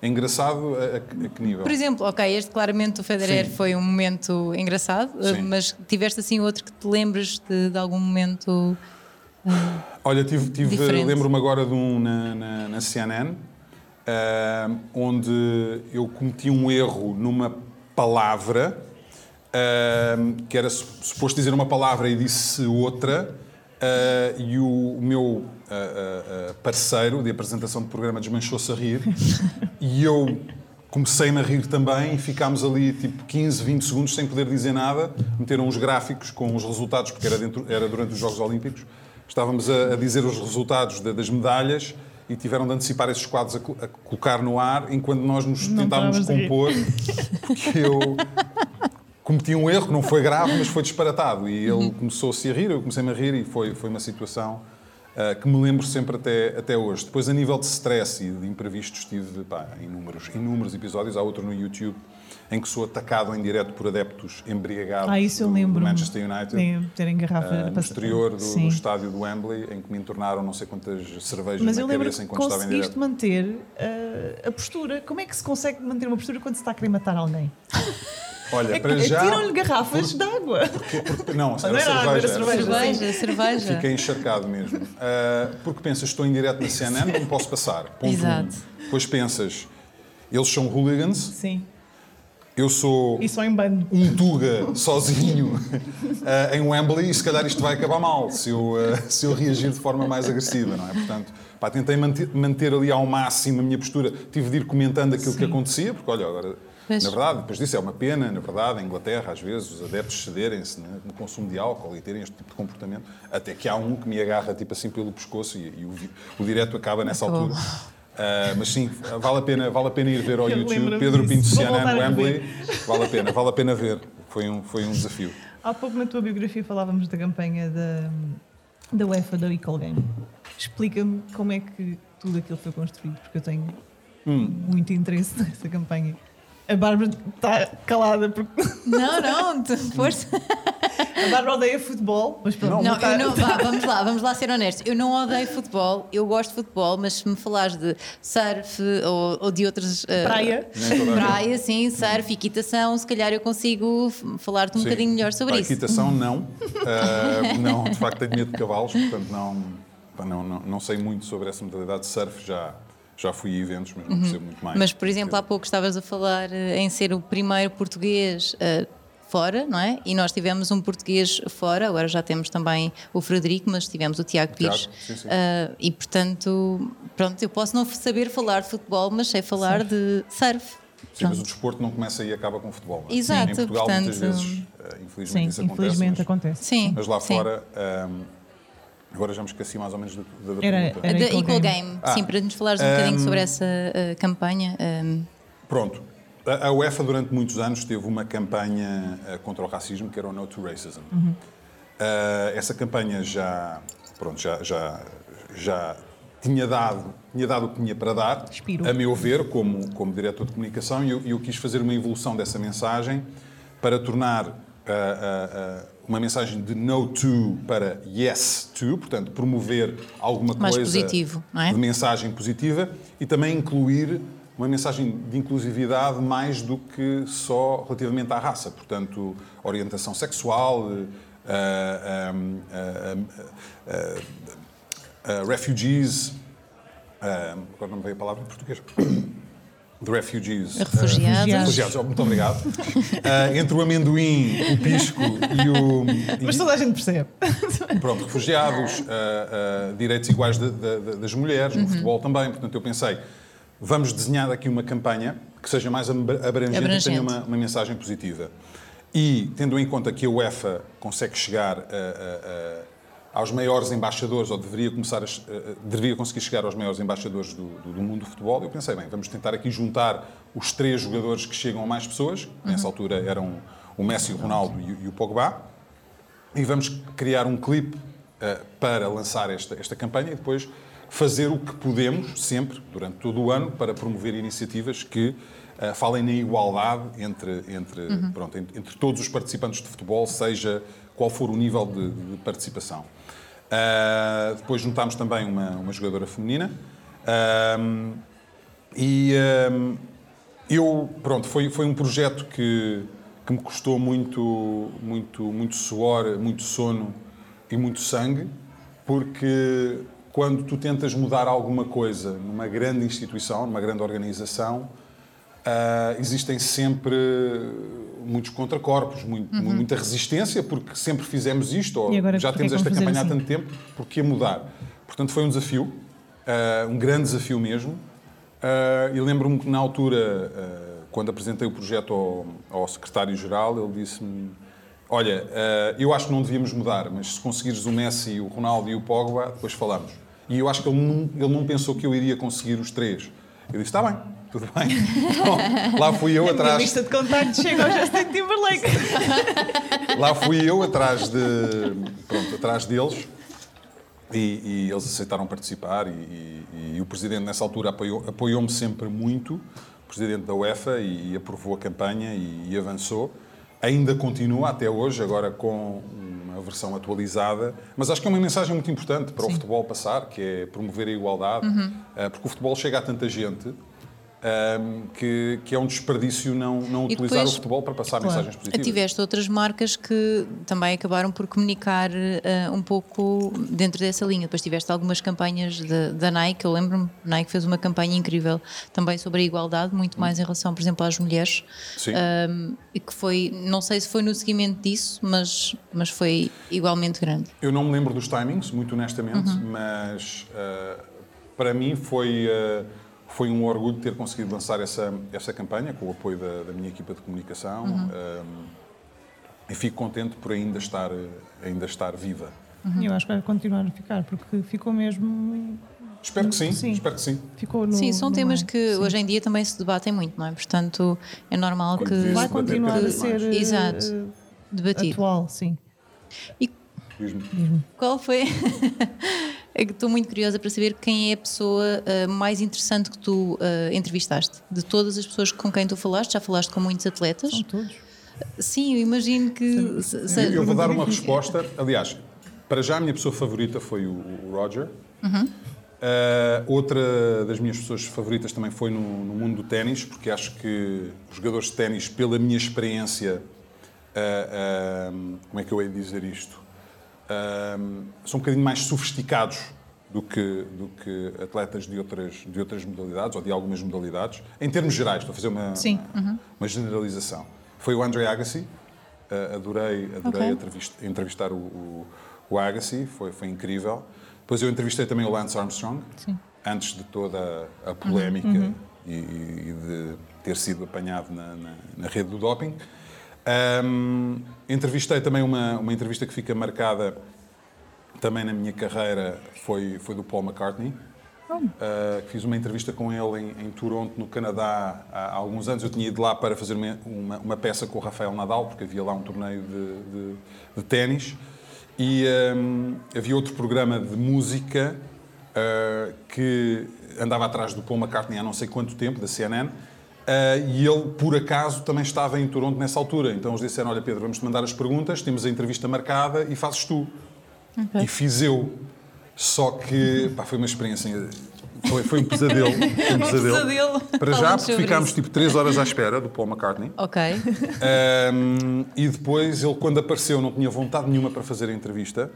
É engraçado a, a- a que nível? Por exemplo, ok, este claramente do Federer Sim. foi um momento engraçado, Sim. mas tiveste assim outro que te lembres de, de algum momento. Olha, tive, tive lembro-me agora de um na, na, na CNN, ah, onde eu cometi um erro numa palavra, ah, que era su- suposto dizer uma palavra e disse outra, ah, e o, o meu parceiro de apresentação de programa desmanchou-se a rir, e eu comecei-me a rir também e ficámos ali tipo 15, 20 segundos sem poder dizer nada. Meteram os gráficos com os resultados, porque era, dentro, era durante os Jogos Olímpicos. Estávamos a, a dizer os resultados da- das medalhas e tiveram de antecipar esses quadros a, a colocar no ar enquanto nós nos Não tentávamos de compor. Porque eu cometi um erro que não foi grave, mas foi disparatado. E ele começou-se a rir, eu comecei-me a rir e foi, foi uma situação ah, que me lembro sempre até, até hoje. Depois, a nível de stress e de imprevistos, tive pá, inúmeros, inúmeros episódios. Há outro no YouTube em que sou atacado em direto por adeptos embriagados Ah, isso eu do- lembro. do Manchester United. Terem garrafa ah, no para- exterior do, do estádio do Wembley, em que me entornaram não sei quantas cervejas Mas na eu lembro cabeça que enquanto estava em conseguiste direto. manter ah, a postura. Como é que se consegue manter uma postura quando se está a querer matar alguém? Olha, É para já. tiram-lhe garrafas de água. Porque- porque- não, era, Não era água, era cerveja. cerveja. Cerveja, cerveja. Fiquei encharcado mesmo. Ah, porque pensas, estou em direto na CNN, não posso passar. Ponto Exato. Um. Depois pensas, eles são hooligans, Sim. Eu sou E só em bando. um Tuga sozinho ah, em Wembley e se calhar isto vai acabar mal se eu, ah, se eu reagir de forma mais agressiva, não é? Portanto, pá, tentei manter, manter ali ao máximo a minha postura. Tive de ir comentando aquilo que Sim. acontecia, porque olha, agora. Pois. Na verdade, depois disso é uma pena, na verdade, em Inglaterra, às vezes, os adeptos cederem-se né, no consumo de álcool e terem este tipo de comportamento, até que há um que me agarra tipo assim pelo pescoço e, e o, o direto acaba nessa altura. Ah, mas sim, vale a, pena, vale a pena ir ver ao Eu YouTube Pedro Pinto disso. Vou CNN voltar a Wembley. Vale a pena, vale a pena ver. Foi um, foi um desafio. Há pouco na tua biografia falávamos da campanha da, da UEFA da Equal Game. Explica-me como é que tudo aquilo foi construído, porque eu tenho Hum. muito interesse nessa campanha. A Bárbara está calada porque Não, não, força. a Bárbara odeia futebol, mas pronto. Não, está- eu não, vá, vamos lá, vamos lá ser honestos. Eu não odeio futebol, eu gosto de futebol, mas se me falares de surf ou, ou de outras. eh, Praia. Praia, sim, surf, equitação, se calhar eu consigo falar-te um Sim. bocadinho melhor sobre Pá, isso. Equitação, não. Ah, não, de facto, tenho medo de cavalos, portanto, não, não, não, não sei muito sobre essa modalidade de surf. Já, já fui a eventos, mas não percebo muito mais. Uhum. Mas, por exemplo, há pouco estavas a falar eh, em ser o primeiro português eh, fora, não é? E nós tivemos um português fora, agora já temos também o Frederico, mas tivemos o Tiago Pires. sim, sim. Eh, e, portanto, pronto, eu posso não saber falar de futebol, mas sei falar de surf. Sim, mas o desporto não começa e acaba com o futebol. não é? Exato, Em Portugal, muitas portanto- vezes, ah, infelizmente, Sim, isso acontece. infelizmente mas, acontece. Sim. mas lá sim. fora, ah, agora já me esqueci mais ou menos da, da Era- pergunta. era- Equal Equal Game. Game, Ah. sim, para nos falares um bocadinho sobre essa eh, campanha. eh, Pronto. A a UEFA, durante muitos anos, teve uma campanha eh, contra o racismo que era o No to Racism. Eh, essa campanha já, pronto, já, já, já tinha, dado, tinha dado o que tinha para dar, a meu ver, como, como diretor de comunicação, e eu, eu quis fazer uma evolução dessa mensagem para tornar uma mensagem de no to para yes to, portanto, promover alguma Mais coisa positivo, não é? de mensagem positiva e também incluir uma mensagem de inclusividade mais do que só relativamente à raça, portanto, orientação sexual, ah, ah, ah, ah, refugees, agora não me veio a palavra em português. De refugees. Refugiados. ah, refugiados, oh, muito obrigado. Ah, entre o amendoim, o pisco e o. Mas e- toda a gente percebe. Pronto, refugiados, ah, direitos iguais de- de- de- das mulheres, Uhum. no futebol também. Portanto, eu pensei, vamos desenhar aqui uma campanha que seja mais abra- abrangente, e Abrangente. tenha uma, uma mensagem positiva. E, tendo em conta que a UEFA consegue chegar a- a- a- aos maiores embaixadores, ou deveria, começar a, che- a- deveria conseguir chegar aos maiores embaixadores do, do- do mundo do futebol, eu pensei, bem, vamos tentar aqui juntar os três jogadores que chegam a mais pessoas, que nessa Uhum. altura eram o Messi, o Ronaldo e, o- e o Pogba, e vamos criar um clipe uh, para lançar esta, esta campanha e depois fazer o que podemos, sempre, durante todo o ano, para promover iniciativas que uh, falem na igualdade entre, entre, uhum. pronto, entre, entre, todos os participantes de futebol, seja qual for o nível de, de participação. Uh, depois juntámos também uma, uma jogadora feminina. Uh, e eu, pronto, foi, foi um projeto que, que me custou muito, muito, muito suor, muito sono e muito sangue, porque quando tu tentas mudar alguma coisa numa grande instituição, numa grande organização, uh, existem sempre muitos contracorpos, muito, uhum. muita resistência, porque sempre fizemos isto, ou já temos esta campanha assim? há tanto tempo, porque mudar? Portanto, foi um desafio, uh, um grande desafio mesmo. Uh, e lembro-me que na altura, quando apresentei o projeto ao, ao secretário-geral, ele disse-me olha, eu acho que não devíamos mudar, mas se conseguires o Messi, o Ronaldo e o Pogba, depois falamos. E eu acho que ele não, ele não pensou que eu iria conseguir os três. Eu disse, está bem, tudo bem. Então, lá fui eu atrás. A lista de contactos chega ao Justin Timberlake. lá fui eu atrás de, pronto, atrás deles e, e eles aceitaram participar e, e, e, o presidente nessa altura apoiou, apoiou-me sempre muito, o presidente da UEFA e, aprovou a campanha e, avançou. Ainda continua até hoje, agora com uma versão atualizada, mas acho que é uma mensagem muito importante para Sim. o futebol passar, que é promover a igualdade, uhum. Eh, porque o futebol chega a tanta gente um, que, que, é um desperdício não, não utilizar depois, o futebol para passar claro, mensagens positivas. Tiveste outras marcas que também acabaram por comunicar uh, um pouco dentro dessa linha. Depois tiveste algumas campanhas da Nike, eu lembro-me, a Nike fez uma campanha incrível também sobre a igualdade, muito mais em relação, por exemplo, às mulheres. Sim. Um, e que foi, não sei se foi no seguimento disso, mas, mas foi igualmente grande. Eu não me lembro dos timings, muito honestamente, uhum. mas uh, para mim foi. Uh, foi um orgulho ter conseguido lançar essa, essa campanha com o apoio da, da minha equipa de comunicação uhum. um, e fico contente por ainda estar, ainda estar viva. Uhum. Eu acho que vai continuar a ficar, porque ficou mesmo. Espero que sim, sim. espero que sim. Ficou no, sim, são temas que sim. hoje em dia também se debatem muito, não é? Portanto, é normal Quando que. Vai continuar a ser. Exato. Uh, debatido. Atual, sim. E qual foi. Estou muito curiosa para saber quem é a pessoa uh, mais interessante que tu uh, entrevistaste. De todas as pessoas com quem tu falaste, já falaste com muitos atletas. São todos. Sim, eu imagino que. Se, eu vou dar uma resposta. Aliás, para já a minha pessoa favorita foi o, o Roger. Uhum. Uh, outra das minhas pessoas favoritas também foi no, no mundo do ténis, porque acho que os jogadores de ténis, pela minha experiência, como é que eu hei de dizer isto? Um, são um bocadinho mais sofisticados do que, do que atletas de outras, de outras modalidades ou de algumas modalidades. Em termos gerais, estou a fazer uma, uhum. uma generalização. Foi o Andre Agassi, uh, adorei, adorei okay. entrevistar o, o, o, Agassi, foi, foi incrível. Depois eu entrevistei também o Lance Armstrong, Sim. antes de toda a polémica uhum. e, e, de ter sido apanhado na, na, na rede do doping. Um, entrevistei também uma, uma entrevista que fica marcada também na minha carreira, foi, foi do Paul McCartney. Uh, fiz uma entrevista com ele em, em, Toronto, no Canadá, há alguns anos. Eu tinha ido lá para fazer uma, uma, uma peça com o Rafael Nadal, porque havia lá um torneio de, de, de ténis. E um, havia outro programa de música uh, que andava atrás do Paul McCartney há não sei quanto tempo, da CNN, Uh, e ele, por acaso, também estava em Toronto nessa altura. Então eles disseram: Olha, Pedro, vamos-te mandar as perguntas, temos a entrevista marcada e fazes tu. Okay. E fiz eu. Só que pá, foi uma experiência. Foi, foi um pesadelo. Foi um pesadelo. pesadelo. Para já, porque ficámos tipo 3 horas à espera do Paul McCartney. Ok. Um, e depois, ele, quando apareceu, não tinha vontade nenhuma para fazer a entrevista.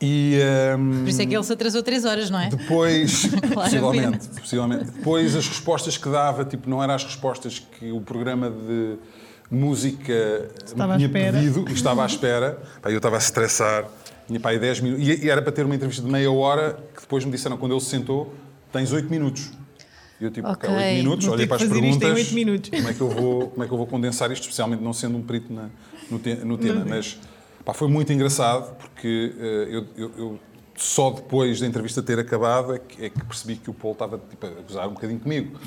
E, um, Por isso é que ele se atrasou 3 horas, não é? Depois, possivelmente, possivelmente. Depois as respostas que dava, tipo, não eram as respostas que o programa de música estava tinha pedido e estava à espera. Pá, eu estava a estressar, tinha para aí 10 minutos. E, e, era para ter uma entrevista de meia hora, que depois me disseram, quando ele se sentou, tens 8 minutos. E eu tipo, ok, 8 minutos, olhei para as perguntas. Como é, que eu vou, como é que eu vou condensar isto, especialmente não sendo um perito na, no, te, no tema. Mas Pá, foi muito engraçado porque uh, eu, eu, eu, só depois da entrevista ter acabado é que, é que percebi que o Paulo estava tipo, a gozar um bocadinho comigo.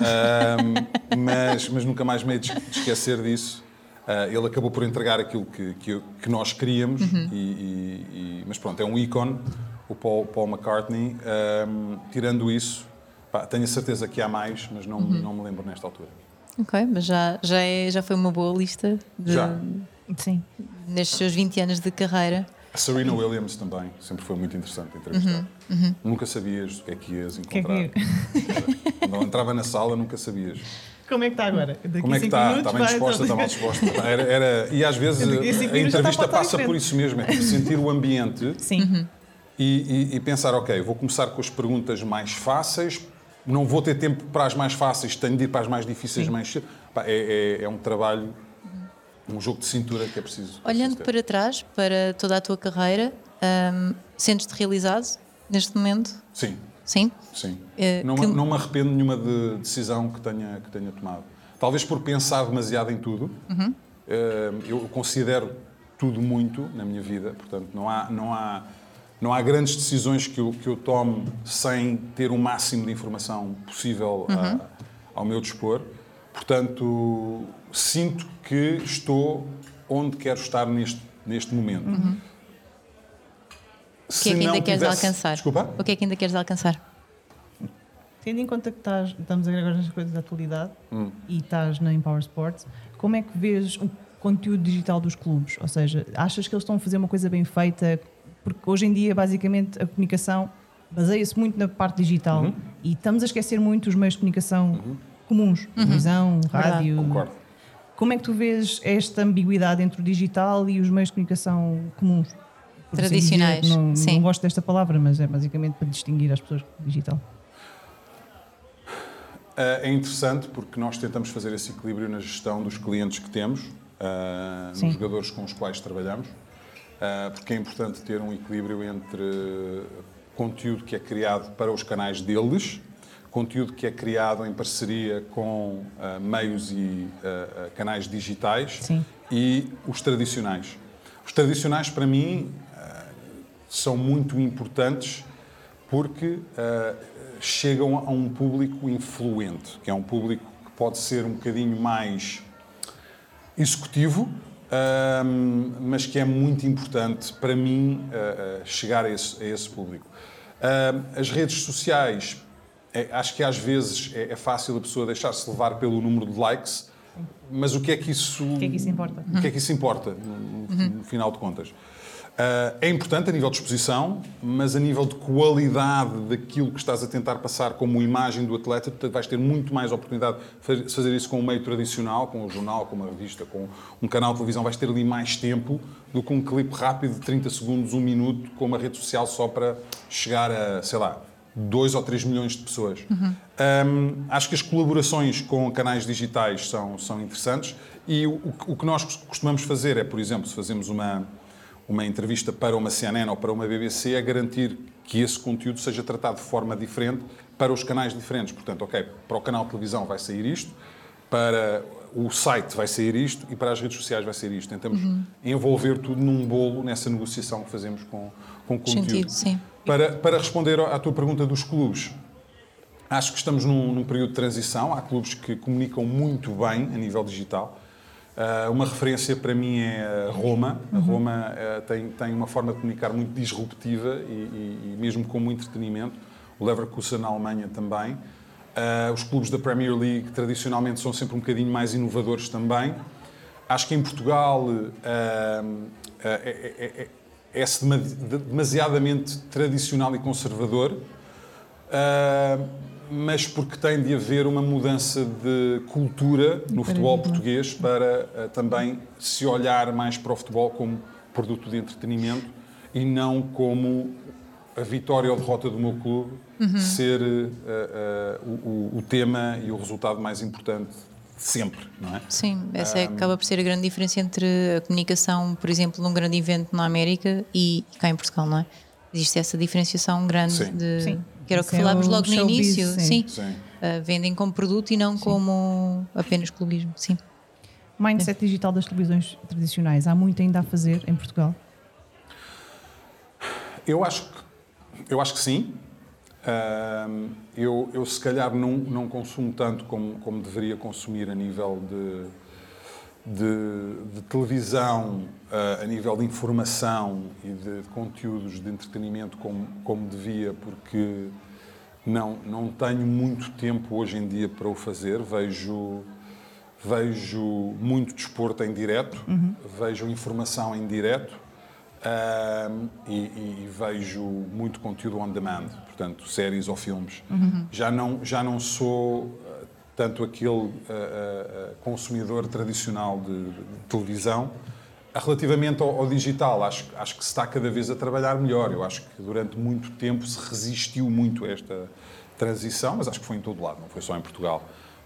mas, mas nunca mais me hei de esquecer disso. Uh, ele acabou por entregar aquilo que, que, que nós queríamos, Uhum. e, e- e- mas pronto, é um ícone, o Paul, Paul McCartney. Um, tirando isso, pá, tenho a certeza que há mais, mas não, Uhum. não me lembro nesta altura. Ok, mas já, já, é, já foi uma boa lista de, Já. Sim. nestes seus 20 anos de carreira. A Serena Williams também, sempre foi muito interessante entrevistar. Nunca sabias o que é que ias Que é encontrar. que- Quando entrava na sala, nunca sabias. Como é que está agora? Daqui Como é que está? Está bem vai- disposta? Está mal disposta? Era, era- e às vezes Daqui a já entrevista passa por isso mesmo, é tipo sentir o ambiente Sim. e, e- e pensar, ok, vou começar com as perguntas mais fáceis, não vou ter tempo para as mais fáceis, tenho de ir para as mais difíceis mais cedo. É, é- é um trabalho, um jogo de cintura que é preciso. Olhando para trás, para toda a tua carreira, hum, sentes-te realizado neste momento? Sim, Sim? sim. Eh, não, que- me- não me arrependo de nenhuma de- decisão que tenha, que tenha tomado. Talvez por pensar demasiado em tudo. Uhum. Eh, eu considero tudo muito na minha vida, portanto, não há, não há, não há grandes decisões que eu, que eu tome sem ter o máximo de informação possível a- Uhum. ao meu dispor. Portanto, sinto que estou onde quero estar neste, neste momento. Uhum. O que é que ainda queres alcançar? Desculpa? O que é que ainda queres alcançar? Tendo em conta que estás, estamos agora nas coisas da atualidade Hum. e estás na Empower Sports, como é que vês o conteúdo digital dos clubes? Ou seja, achas que eles estão a fazer uma coisa bem feita? Porque hoje em dia, basicamente, a comunicação baseia-se muito na parte digital Uhum. e estamos a esquecer muito os meios de comunicação comuns, televisão, rádio. Concordo. Como é que tu vês esta ambiguidade entre o digital e os meios de comunicação comuns? Por assim dizer, Tradicionais, não, sim. não gosto desta palavra, mas é basicamente para distinguir as pessoas do digital. Uh, É interessante porque nós tentamos fazer esse equilíbrio na gestão dos clientes que temos, uh, Sim. nos jogadores com os quais trabalhamos, uh, porque é importante ter um equilíbrio entre conteúdo que é criado para os canais deles, conteúdo que é criado em parceria com uh, meios e uh, canais digitais Sim. e os tradicionais. Os tradicionais, para mim, uh, são muito importantes porque chegam a um público influente, que é um público que pode ser um bocadinho mais executivo, um, mas que é muito importante para mim chegar a esse, a esse público. Um, as redes sociais, é- acho que às vezes é, é fácil a pessoa deixar-se levar pelo número de likes, mas o que é que isso, O que é que isso importa? o que é que isso importa, no, no- no final de contas? Uh, é importante a nível de exposição, mas a nível de qualidade daquilo que estás a tentar passar como imagem do atleta, tu vais ter muito mais oportunidade de faz- fazer isso com um meio tradicional, com um jornal, com uma revista, com um canal de televisão. Vais ter ali mais tempo do que um clipe rápido de 30 segundos, um minuto, com uma rede social só para chegar a, sei lá, 2 ou 3 milhões de pessoas. Um, acho que as colaborações com canais digitais são, são interessantes e o, o- que nós costumamos fazer é, por exemplo, se fazemos uma, uma entrevista para uma CNN ou para uma BBC, é garantir que esse conteúdo seja tratado de forma diferente para os canais diferentes. Portanto, ok, para o canal de televisão vai sair isto, para o site vai sair isto e para as redes sociais vai sair isto. Tentamos envolver tudo num bolo nessa negociação que fazemos com, com conteúdo. Sentido, sim. Para, para responder à tua pergunta dos clubes, acho que estamos num, num período de transição. Há clubes que comunicam muito bem a nível digital. Ah, uma referência para mim é Roma. A Roma ah, tem, tem uma forma de comunicar muito disruptiva e, e- e mesmo como entretenimento. O Leverkusen na Alemanha também. Ah, os clubes da Premier League tradicionalmente são sempre um bocadinho mais inovadores também. Acho que em Portual ah, é, é- é- é-se dema- demasiadamente tradicional e conservador. Uh, mas porque tem de haver uma mudança de cultura no futebol português para uh, também se olhar mais para o futebol como produto de entretenimento e não como a vitória ou derrota do meu clube ser uh, o- o tema e o resultado mais importante sempre, não é? Sim, essa é, acaba por ser a grande diferença entre a comunicação, por exemplo, num grande evento na América e cá em Portugal, não é? Existe essa diferenciação grande Sim. de. Sim. Que era o que é falámos logo no início. sim. Sim. Sim. Uh, vendem como produto e não como apenas clubismo. Sim. Mindset digital das televisões tradicionais. Há muito ainda a fazer em Portugal. Eu acho que, eu acho que sim. Ahm, eu, eu, se calhar, não, não consumo tanto como, como deveria consumir a nível de, de, de televisão uh, a nível de informação e de conteúdos de entretenimento como, como devia, porque não, não tenho muito tempo hoje em dia para o fazer. Vejo, vejo muito desporto em direto, uhum. vejo informação em direto uh, e, e, vejo muito conteúdo on demand, portanto, séries ou filmes. Uhum. Já, não, já não sou tanto aquele uh, uh, consumidor tradicional de, de, televisão. Relativamente ao, ao, digital, acho, acho que se está cada vez a trabalhar melhor. Eu acho que durante muito tempo se resistiu muito a esta transição, mas acho que foi em todo lado, não foi só em Portugal,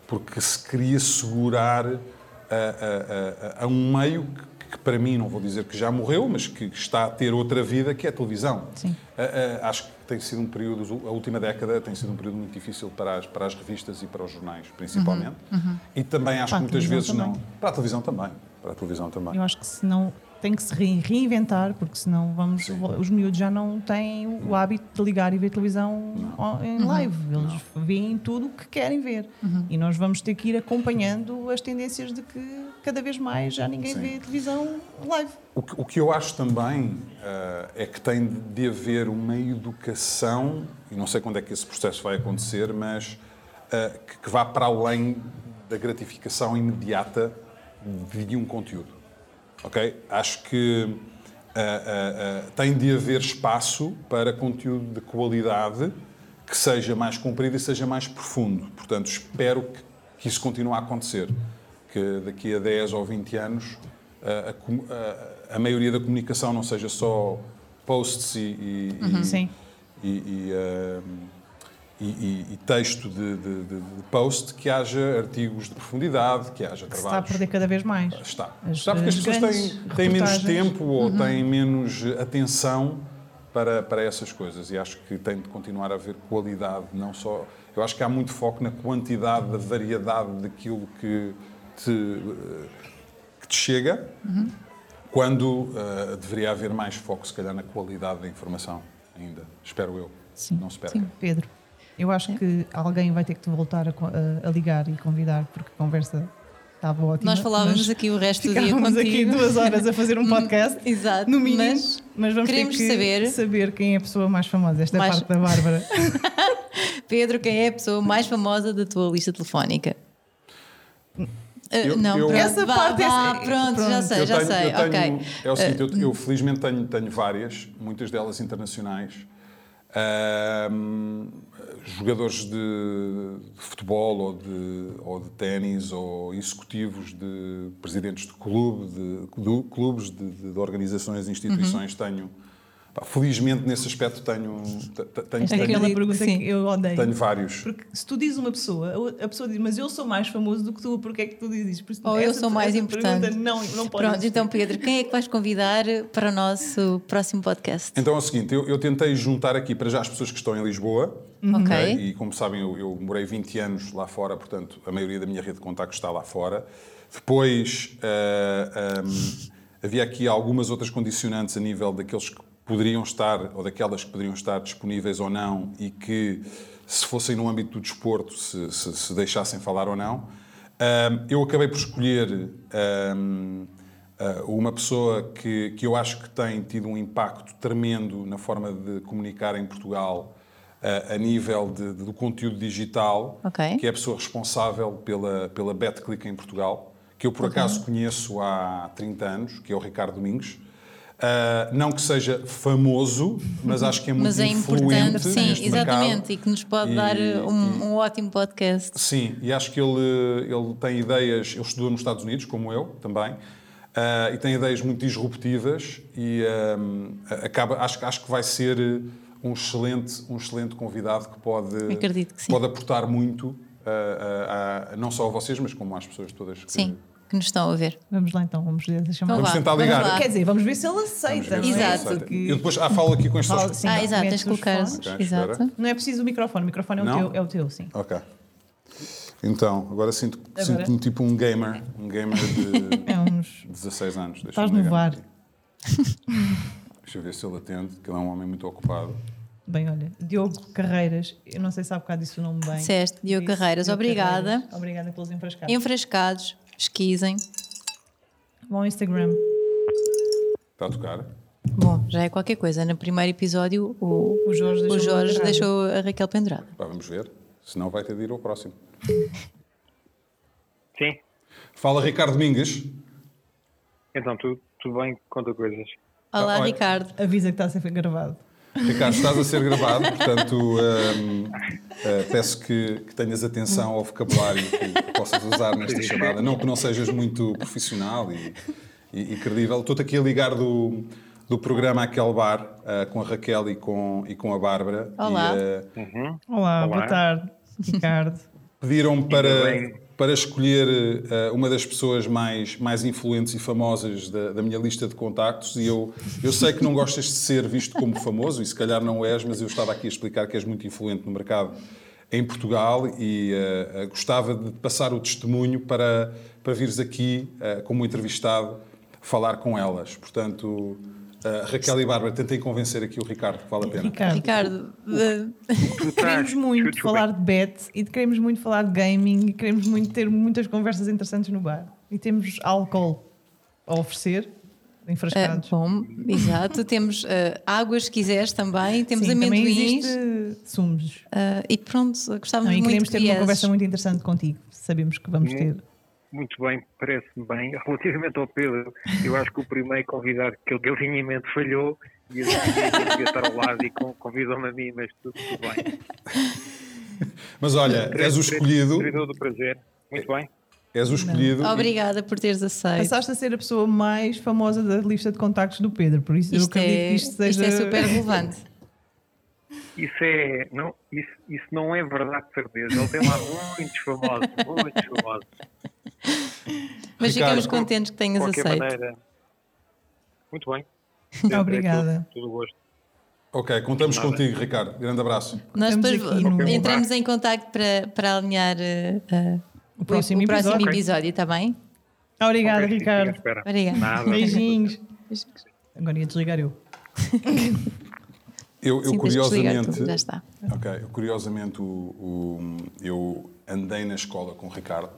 porque se queria segurar a, a, a, a um meio que que para mim, não vou dizer que já morreu, mas que está a ter outra vida, que é a televisão. Sim. Uh, uh, acho que tem sido um período, a última década tem sido um período muito difícil para as, para as revistas e para os jornais, principalmente. Uhum. Uhum. E também acho que muitas vezes também. não. Para a televisão também. Para a televisão também. Eu acho que se não tem que se reinventar, porque senão vamos, os miúdos já não têm o hábito de ligar e ver televisão não. em live. Eles não. veem tudo o que querem ver. Uhum. E nós vamos ter que ir acompanhando as tendências de que cada vez mais já ninguém Sim. vê televisão live. O que, o que eu acho também uh, é que tem de haver uma educação, e não sei quando é que esse processo vai acontecer, mas uh, que, que vá para além da gratificação imediata de um conteúdo ok? Acho que uh, tem de haver espaço para conteúdo de qualidade que seja mais comprido e seja mais profundo. Portanto, espero que, que isso continue a acontecer. Que daqui a 10 ou 20 anos a, a, a maioria da comunicação não seja só posts e, e, uhum. e, e texto de, de, de, post que haja artigos de profundidade, que haja trabalhos. Está a perder cada vez mais. Está. As, Está porque as, as pessoas têm, têm menos tempo ou uhum. têm menos atenção para, para essas coisas e acho que tem de continuar a haver qualidade, não só. Eu acho que há muito foco na quantidade, da variedade daquilo que te, que te chega, uhum. quando uh, deveria haver mais foco, se calhar, na qualidade da informação ainda. Espero eu. Sim. Não se perca. Sim, Pedro. Eu acho é. que alguém vai ter que te voltar a, a, a ligar e convidar, porque a conversa estava ótima. Nós falávamos aqui o resto do dia Ficávamos aqui duas horas a fazer um podcast. Exato. No mínimo. Mas, mas vamos queremos ter que saber, saber quem é a pessoa mais famosa. Esta mais... parte da Bárbara. Pedro, quem é a pessoa mais famosa da tua lista telefónica? Eu, não, eu, pronto, essa parte vá, é, pronto, pronto, já sei, já tenho, sei. Tenho, ok. É o seguinte, eu, eu felizmente tenho, tenho várias, muitas delas internacionais. Um, jogadores de, de, futebol ou de, ou de ténis ou executivos de presidentes de clube, de, de clubes, de, de, organizações e instituições, uhum. tenho Pá, felizmente nesse aspecto tenho. tenho, tenho aquela pergunta sim. que eu odeio. Tenho vários. Porque se tu dizes uma pessoa, a pessoa diz, mas eu sou mais famoso do que tu, porque é que tu dizes? Por Ou eu sou mais importante. Não, não pode Pronto, então Pedro, quem é que vais convidar para o nosso próximo podcast? Então é o seguinte, eu, eu tentei juntar aqui para já as pessoas que estão em Lisboa. Uhum. Okay. E como sabem, eu, eu morei 20 anos lá fora, portanto a maioria da minha rede de contactos está lá fora. Depois. Uh, um, havia aqui algumas outras condicionantes a nível daqueles que poderiam estar, ou daquelas que poderiam estar disponíveis ou não, e que, se fossem no âmbito do desporto, se, se, se deixassem falar ou não. eu acabei por escolher ah, uma pessoa que, que eu acho que tem tido um impacto tremendo na forma de comunicar em Portugal a nível de, de, do conteúdo digital, okay. que é a pessoa responsável pela, pela BetClick em Portugal, que eu por okay. acaso conheço há 30 anos, que é o Ricardo Domingos. Uh, não que seja famoso, mas acho que é muito mas é importante, sim, exatamente, mercado. e que nos pode e, dar um, e, um, ótimo podcast. Sim, e acho que ele, ele tem ideias, ele estudou nos Estados Unidos, como eu também, uh, e tem ideias muito disruptivas e um, acaba, acho, acho que vai ser um excelente, um excelente convidado que pode, que pode aportar muito, uh, não só a vocês, mas como às pessoas todas que, sim que nos estão a ver. Vamos lá então, vamos ver. Vamos, vamos tentar ligar. Vamos Quer dizer, vamos ver se ele aceita. Exato. É? Aceita. E depois ah, falo aqui com as pessoas. ah, exato, tens de colocar. Okay, exato. Não é preciso o microfone, o microfone é o, teu, é o teu, sim. Ok. Então, agora sinto-me sinto tipo um gamer, um gamer de é uns... 16 anos. Estás no VAR. Deixa eu ver se ele atende, que ele é um homem muito ocupado. Bem, olha, Diogo Carreiras, eu não sei se há bocado disse o nome bem. Certo, Diogo Carreiras, Diogo obrigada. Carreiras. Obrigada pelos enfrascados. Enfrascados, esquisem. Vão ao Instagram. Está a tocar? Bom, já é qualquer coisa. No primeiro episódio, o, O Jorge o deixou Jorge pendurado. deixou a Raquel pendurada. Pá, vamos ver. Senão vai ter de ir ao próximo. Sim. Fala Ricardo Domingues. Então, tudo, tudo bem? Conta coisas. Olá, olha. Ricardo. Avisa que está a ser gravado. Ricardo, estás a ser gravado, portanto hum, uh, peço que, que tenhas atenção ao vocabulário que, que possas usar nesta chamada. Não que não sejas muito profissional e, e- e credível. Estou-te aqui a ligar do, do programa Aquele Bar uh, com a Raquel e com, e com a Bárbara. Olá. E, uh, Uhum. Olá, Olá. boa tarde, Ricardo. Pediram-me para, bem. Para escolher eh, uma das pessoas mais, mais influentes e famosas da, da minha lista de contactos e eu, eu sei que não gostas de ser visto como famoso e se calhar não és, mas eu estava aqui a explicar que és muito influente no mercado em Portugal e eh, gostava de passar o testemunho para, para vires aqui eh, como entrevistado falar com elas. Portanto, eh, Raquel e Bárbara, tentem convencer aqui o Ricardo que vale a pena. Ricardo, Ricardo, queremos muito falar de bet e queremos muito falar de gaming e queremos muito ter muitas conversas interessantes no bar. E temos álcool a oferecer, enfrascados. bom, exato. Temos eh, águas, se quiseres também. Temos Sim, também amendoins. existe sumos. eh, e pronto, gostávamos Não, e muito queremos que ter uma conversa muito interessante contigo. Sabemos que vamos ter. Muito bem, parece-me bem. Relativamente ao Pedro, eu acho que o primeiro convidado que ele, tinha em mente falhou e eu devia estar ao lado e con- convidou-me a mim, mas tudo, tudo bem. Mas olha, és o escolhido, Teredor do prazer. Muito bem. és o escolhido. Obrigada por teres aceito. Passaste a ser a pessoa mais famosa da lista de contactos do Pedro, por isso eu Isto acredito é, que isto seja. isto é super relevante. Isso é. Não, isso, isso não é verdade de certeza. Ele tem lá muitos famosos, muitos famosos. Mas Ricardo, ficamos contentes que tenhas aceito. maneira. Muito bem. Obrigada. Tudo, tudo gosto. Ok, contamos Nada. contigo, Ricardo. Grande abraço. Nós depois no- entramos em contacto para, para alinhar eh, eh, O próximo o próximo episódio. episódio, está bem? Obrigada, Ok, fico à Ricardo. Obrigada. Nada. Beijinhos. Agora ia desligar eu. Eu, eu Sim, curiosamente, tudo, já está. ok, eu, curiosamente, o, o- eu andei na escola com o Ricardo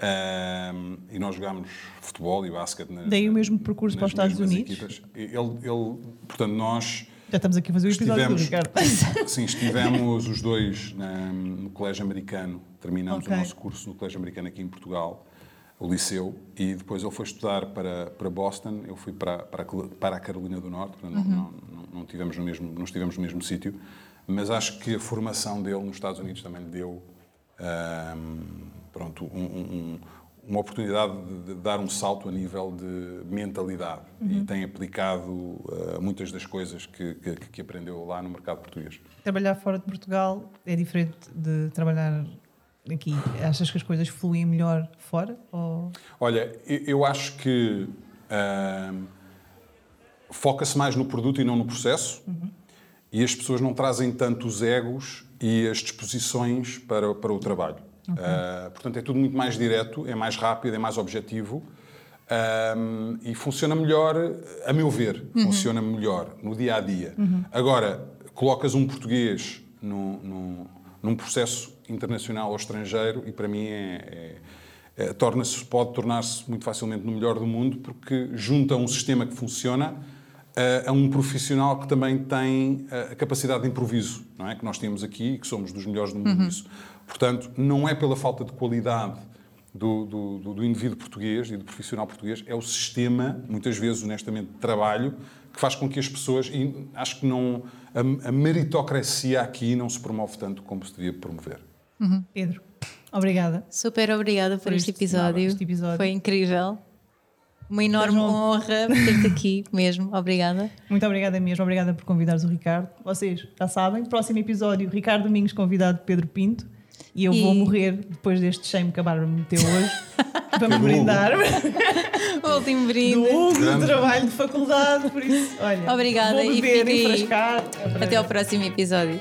ahm, e nós jogámos futebol e basquete. Na, Dei o mesmo percurso para os Estados Unidos. equipas. Ele, ele, portanto, nós Já estamos aqui a fazer o episódio do Ricardo. sim, estivemos os dois na- no colégio americano. Terminamos Ok. o nosso curso no colégio americano aqui em Portugal, o liceu, e depois ele foi estudar para, para Boston. Eu fui para, para, para a Carolina do Norte. portanto, Uhum. não, não, não, não tivemos no mesmo, não estivemos no mesmo sítio, mas acho que a formação dele nos Estados Unidos também lhe deu ahm, pronto, um- um- um- uma oportunidade de, de dar um salto a nível de mentalidade Uhum. e tem aplicado ah, muitas das coisas que, que, que aprendeu lá no mercado português. Trabalhar fora de Portugal é diferente de trabalhar aqui. Achas que as coisas fluem melhor fora? Ou... Olha, eu, eu acho que ahm, foca-se mais no produto e não no processo e as pessoas não trazem tanto os egos e as disposições para, para o trabalho. Ah, portanto, é tudo muito mais direto, é mais rápido, é mais objetivo ahm, e funciona melhor, a meu ver, funciona melhor no dia a dia. Agora, colocas um português num, num, num processo internacional ou estrangeiro e para mim é- é eh, torna-se, pode tornar-se muito facilmente no melhor do mundo porque junta um sistema que funciona a um profissional que também tem a capacidade de improviso, não é? Que nós temos aqui e que somos dos melhores do mundo nisso. Portanto, não é pela falta de qualidade do, do, do- do indivíduo português e do profissional português, é o sistema, muitas vezes, honestamente, de trabalho que faz com que as pessoas, e acho que não, a, a meritocracia aqui não se promove tanto como se devia promover. Pedro, obrigada. Super obrigada por, Por este, este- episódio. este episódio. Foi incrível. Uma enorme Estás honra ter-te aqui mesmo. Obrigada. Muito obrigada mesmo. Obrigada por convidares o Ricardo. Vocês já sabem, próximo episódio, Ricardo Domingos convidado Pedro Pinto. E eu E- vou morrer depois deste shame que a Bárbara me meteu hoje. para me Hugo. brindar O último do brinde. Hugo, do trabalho de faculdade. Por isso, olha, Obrigada vou e beber, fiquem- enfrascar. Até ao próximo episódio.